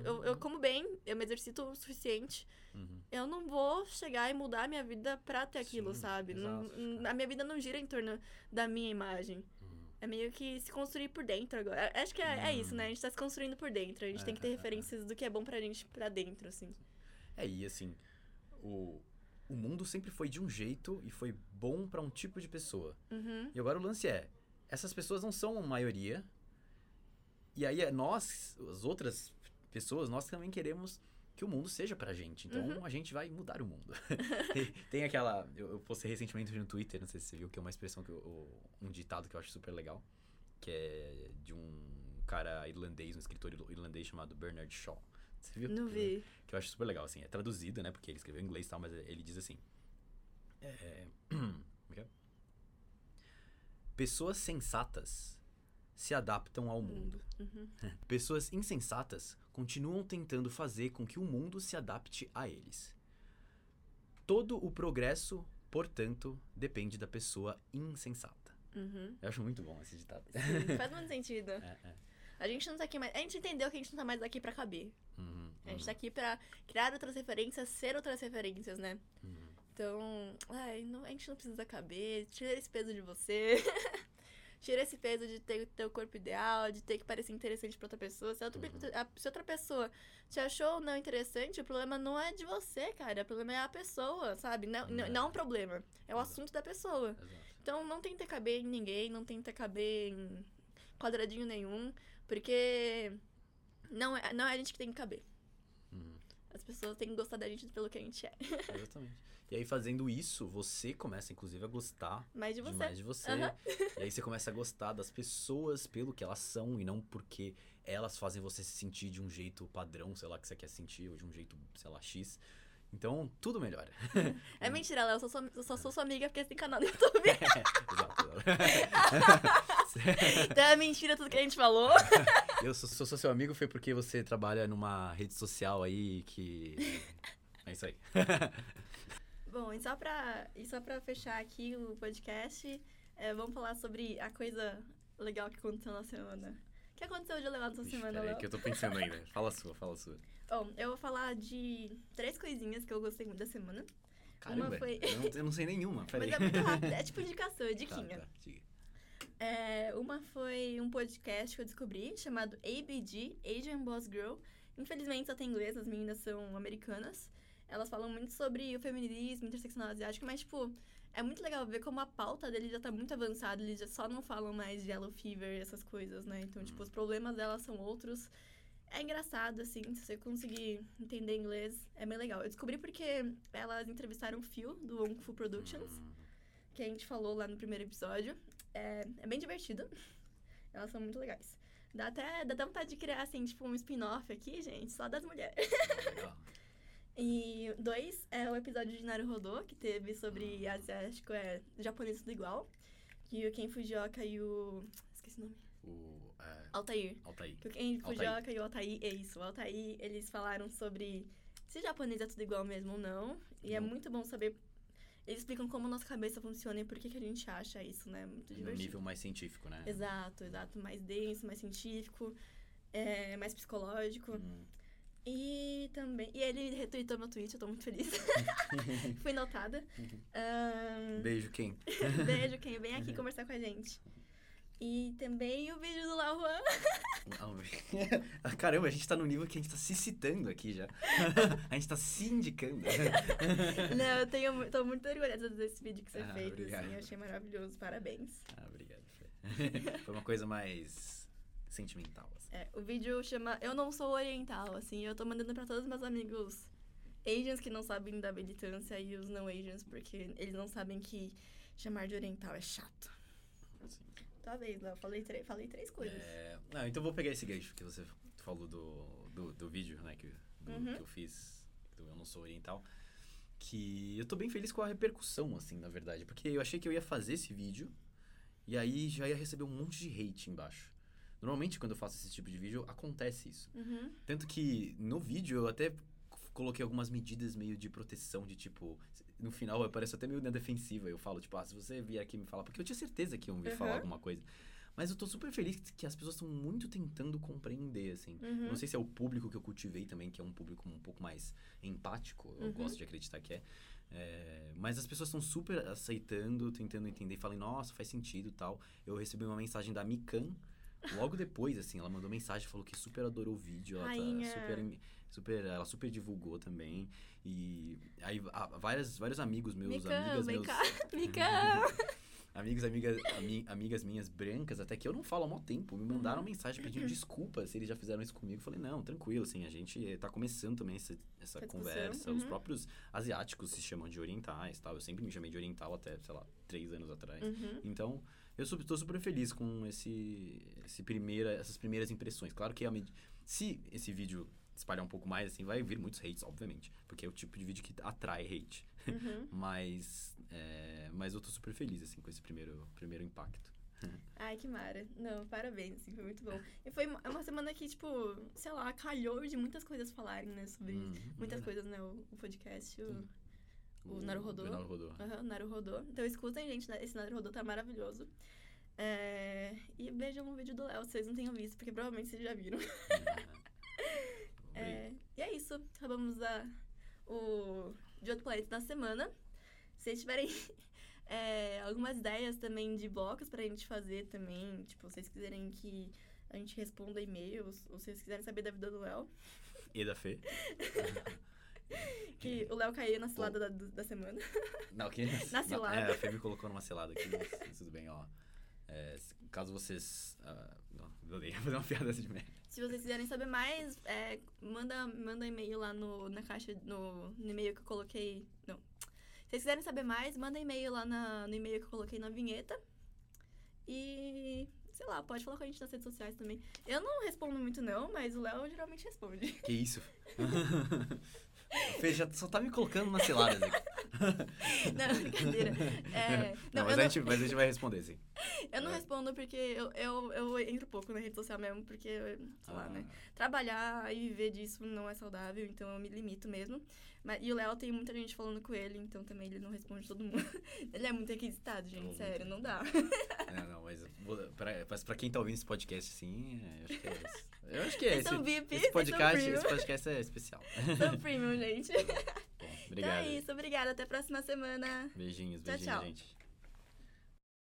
S1: Eu, eu como bem, eu me exercito o suficiente,
S2: Uhum.
S1: eu não vou chegar e mudar a minha vida pra ter aquilo,
S2: Sim,
S1: sabe? Não- a minha vida não gira em torno da minha imagem.
S2: Uhum.
S1: É meio que se construir por dentro agora. Acho que é, é isso, né? A gente tá se construindo por dentro. A gente tem que ter
S2: É, é, é.
S1: referências do que é bom pra gente pra dentro, assim.
S2: É, e assim, o, o mundo sempre foi de um jeito e foi bom pra um tipo de pessoa.
S1: Uhum.
S2: E agora o lance é, essas pessoas não são a maioria. E aí é nós, as outras pessoas, nós também queremos que o mundo seja pra gente. Então
S1: Uhum.
S2: a gente vai mudar o mundo. Tem aquela, eu, eu postei recentemente no Twitter, não sei se você viu, que é uma expressão que eu, um ditado que eu acho super legal, que é de um cara irlandês, um escritor ir- irlandês chamado Bernard Shaw. Você viu?
S1: Não vi.
S2: que eu acho super legal, assim. É traduzido, né? Porque ele escreveu em inglês e tal, mas ele diz assim. É... como é é? Pessoas sensatas se adaptam ao mundo.
S1: Uhum.
S2: Pessoas insensatas continuam tentando fazer com que o mundo se adapte a eles. Todo o progresso, portanto, depende da pessoa insensata.
S1: Uhum.
S2: Eu acho muito bom esse ditado.
S1: Sim, faz muito sentido.
S2: É, é.
S1: A gente não tá aqui mais. A gente entendeu que a gente não tá mais aqui pra caber.
S2: Uhum,
S1: A gente
S2: uhum,
S1: tá aqui pra criar outras referências, ser outras referências, né?
S2: uhum.
S1: Então, ai, não- a gente não precisa caber, tira esse peso de você. tira esse peso de ter o teu corpo ideal, de ter que parecer interessante pra outra pessoa. Se outra,
S2: Uhum.
S1: a- se outra pessoa te achou ou não interessante, o problema não é de você, cara. O problema é a pessoa, sabe? Não, não,
S2: É.
S1: não é um problema. É o
S2: Exato.
S1: assunto da pessoa.
S2: Exato.
S1: Então não tenta caber em ninguém, não tenta caber em quadradinho nenhum, porque não é, não é a gente que tem que caber.
S2: Uhum.
S1: As pessoas têm que gostar da gente pelo que a gente é.
S2: Exatamente. E aí, fazendo isso, você começa, inclusive, a gostar
S1: Mais de você.
S2: demais de você.
S1: Aham.
S2: E aí você começa a gostar das pessoas pelo que elas são e não porque elas fazem você se sentir de um jeito padrão, sei lá, que você quer sentir, ou de um jeito, sei lá, X. Então, tudo melhora.
S1: É mentira, Léo. Eu só sou, eu só sou sua amiga porque você tem canal no YouTube.
S2: Exato.
S1: então é mentira tudo que a gente falou.
S2: Eu sou, sou, sou seu amigo foi porque você trabalha numa rede social aí que. É isso aí.
S1: Bom, e só pra, e só pra fechar aqui o podcast, é, vamos falar sobre a coisa legal que aconteceu na semana. O que aconteceu de legal nessa
S2: Ixi,
S1: semana, Léo?
S2: que eu tô pensando ainda. Fala a sua, fala a sua.
S1: Bom, eu vou falar de três coisinhas que eu gostei muito da semana.
S2: Caramba,
S1: foi-
S2: eu, não, eu não sei nenhuma.
S1: Mas
S2: Peraí.
S1: é muito rápido, é tipo indicação, é
S2: Tá,
S1: diquinha.
S2: tá, diga.
S1: É, uma foi um podcast que eu descobri chamado ABG, Asian Boss Girl. Infelizmente só tem inglês, as meninas são americanas. Elas falam muito sobre o feminismo, interseccional asiático, mas, tipo, é muito legal ver como a pauta deles já tá muito avançada, eles já só não falam mais de yellow fever, essas coisas, né? Então, tipo, os problemas delas são outros. É engraçado, assim, se você conseguir entender inglês, é bem legal. Eu descobri porque elas entrevistaram o Phil, do Wong Fu Productions,
S2: Hum,
S1: que a gente falou lá no primeiro episódio. É, é bem divertido. Elas são muito legais. Dá até, dá até vontade de criar, assim, tipo, um spin-off aqui, gente, só das mulheres.
S2: legal.
S1: E dois é o episódio de Naruhodô, que teve sobre asiático, é japonês tudo igual. Que o Ken Fujioka e o... esqueci o nome.
S2: O é,
S1: Altair.
S2: Altair.
S1: Que o Ken
S2: Altair.
S1: Fujioka e o Altair, é isso. O Altair, eles falaram sobre se japonês é tudo igual mesmo ou não. E é muito bom saber... Eles explicam como nossa cabeça funciona e por que, que a gente acha isso, né? Muito
S2: No
S1: divertido.
S2: nível mais científico, né?
S1: Exato, exato. Mais denso, mais científico, é, mais psicológico.
S2: Hum.
S1: E também. E ele retweetou meu tweet, eu tô muito feliz. Fui notada. Ahn,
S2: Beijo, quem?
S1: beijo, quem vem aqui conversar com a gente. E também o vídeo do Lau Juan.
S2: Ah, Caramba, a gente tá no nível que a gente tá se citando aqui já. a gente tá se indicando.
S1: Não, eu tenho, tô muito orgulhosa desse vídeo que você
S2: Ah,
S1: fez. Assim, eu achei maravilhoso. Parabéns.
S2: ah, obrigado, Fê. Foi uma coisa mais sentimental. assim.
S1: É, o vídeo chama Eu Não Sou Oriental, assim. Eu tô mandando pra todos os meus amigos Asians que não sabem da militância e os não Asians, porque eles não sabem que chamar de oriental é chato.
S2: Assim.
S1: Talvez, Léo. Falei, falei três coisas.
S2: É, não, então vou pegar esse gancho que você falou do, do, do vídeo, né? Que, do-
S1: Uhum.
S2: que eu fiz do Eu Não Sou Oriental. Que eu tô bem feliz com a repercussão, assim, na verdade. Porque eu achei que eu ia fazer esse vídeo e aí já ia receber um monte de hate embaixo. Normalmente, quando eu faço esse tipo de vídeo, acontece isso.
S1: Uhum.
S2: Tanto que no vídeo eu até coloquei algumas medidas meio de proteção, de tipo. No final eu pareço até meio na defensiva. Eu falo, tipo, ah, se você vier aqui me falar. Porque eu tinha certeza que iam vir falar
S1: Uhum.
S2: alguma coisa. Mas eu tô super feliz que as pessoas estão muito tentando compreender, assim. Eu
S1: Uhum.
S2: não sei se é o público que eu cultivei também, que é um público um pouco mais empático. Eu
S1: Uhum.
S2: gosto de acreditar que é. É, mas as pessoas estão super aceitando, tentando entender. Falem, nossa, faz sentido tal. Eu recebi uma mensagem da Mikan. Logo depois, assim, ela mandou mensagem, falou que super adorou o vídeo. Ela
S1: Rainha.
S2: tá super, super. Ela super divulgou também. E aí, a- várias, vários amigos meus,
S1: Mikan,
S2: amigas meus. Amigos, amigas, ami- amigas minhas brancas, até que eu não falo há mó tempo, me mandaram mensagem pedindo desculpas se eles já fizeram isso comigo. Eu falei, não, tranquilo, assim, a gente tá começando também essa, essa conversa. Os
S1: uhum.
S2: próprios asiáticos se chamam de orientais tal. Eu sempre me chamei de oriental até, sei lá, três anos atrás.
S1: Uhum.
S2: Então, eu tô super feliz com esse, esse primeira, essas primeiras impressões. Claro que med- se esse vídeo espalhar um pouco mais, assim, vai vir muitos hates, obviamente. Porque é o tipo de vídeo que atrai hate.
S1: Uhum.
S2: Mas, é, mas eu tô super feliz, assim, com esse primeiro, primeiro impacto.
S1: Ai, que mara. Não, parabéns, assim, foi muito bom. E foi uma- uma semana que, tipo, sei lá, calhou de muitas coisas falarem, né? Sobre
S2: Hum,
S1: muitas
S2: é.
S1: coisas, né? O, o podcast, o,
S2: Sim.
S1: O Naruhodô.
S2: o Naruhodô.
S1: Aham, Naruhodô. Então escutem, gente, né? esse Naruhodô tá maravilhoso. É, E vejam o vídeo do Léo, se vocês não tenham visto, porque provavelmente vocês já viram.
S2: É.
S1: É, E é isso. Acabamos a, o De Outro Planeta da semana. Se vocês tiverem é, algumas ideias também de blocos pra gente fazer também, tipo, se vocês quiserem que a gente responda e-mails, ou se vocês quiserem saber da vida do Léo,
S2: E da Fê.
S1: que o Léo caiu na cilada da, da semana.
S2: Não, que...
S1: Na cilada.
S2: É, a Fê me colocou numa cilada aqui, mas tudo bem, ó. É, caso vocês... ah, não, eu ia fazer uma piada dessa de merda.
S1: Se vocês quiserem saber mais, é, manda, manda e-mail lá no, na caixa, no, no e-mail que eu coloquei. Não. Se vocês quiserem saber mais, manda e-mail lá na, no e-mail que eu coloquei na vinheta. E, sei lá, pode falar com a gente nas redes sociais também. Eu não respondo muito, não, mas o Léo geralmente responde.
S2: Que isso? Fê já só tá me colocando na cilada aqui.
S1: não, brincadeira. É,
S2: Não,
S1: não,
S2: mas, a
S1: não,
S2: gente, mas a gente vai responder, sim.
S1: eu não
S2: é.
S1: respondo porque eu, eu, eu entro pouco na rede social mesmo, porque, sei lá,
S2: Ah,
S1: né? trabalhar e viver disso não é saudável, então eu me limito mesmo. Mas, e o Léo tem muita gente falando com ele, então também ele não responde todo mundo. ele é muito requisitado, gente, sério, não dá.
S2: Não, não, mas pra, mas pra quem tá ouvindo esse podcast, sim, é, eu acho que é esse. Eu acho que é esse.
S1: são VIP,
S2: esse podcast,
S1: são
S2: esse podcast é especial.
S1: Sou premium, gente.
S2: Bom,
S1: Então
S2: obrigado.
S1: é isso, obrigada. Até a próxima semana.
S2: Beijinhos,
S1: Tchau,
S2: beijinhos,
S1: tchau.
S2: gente.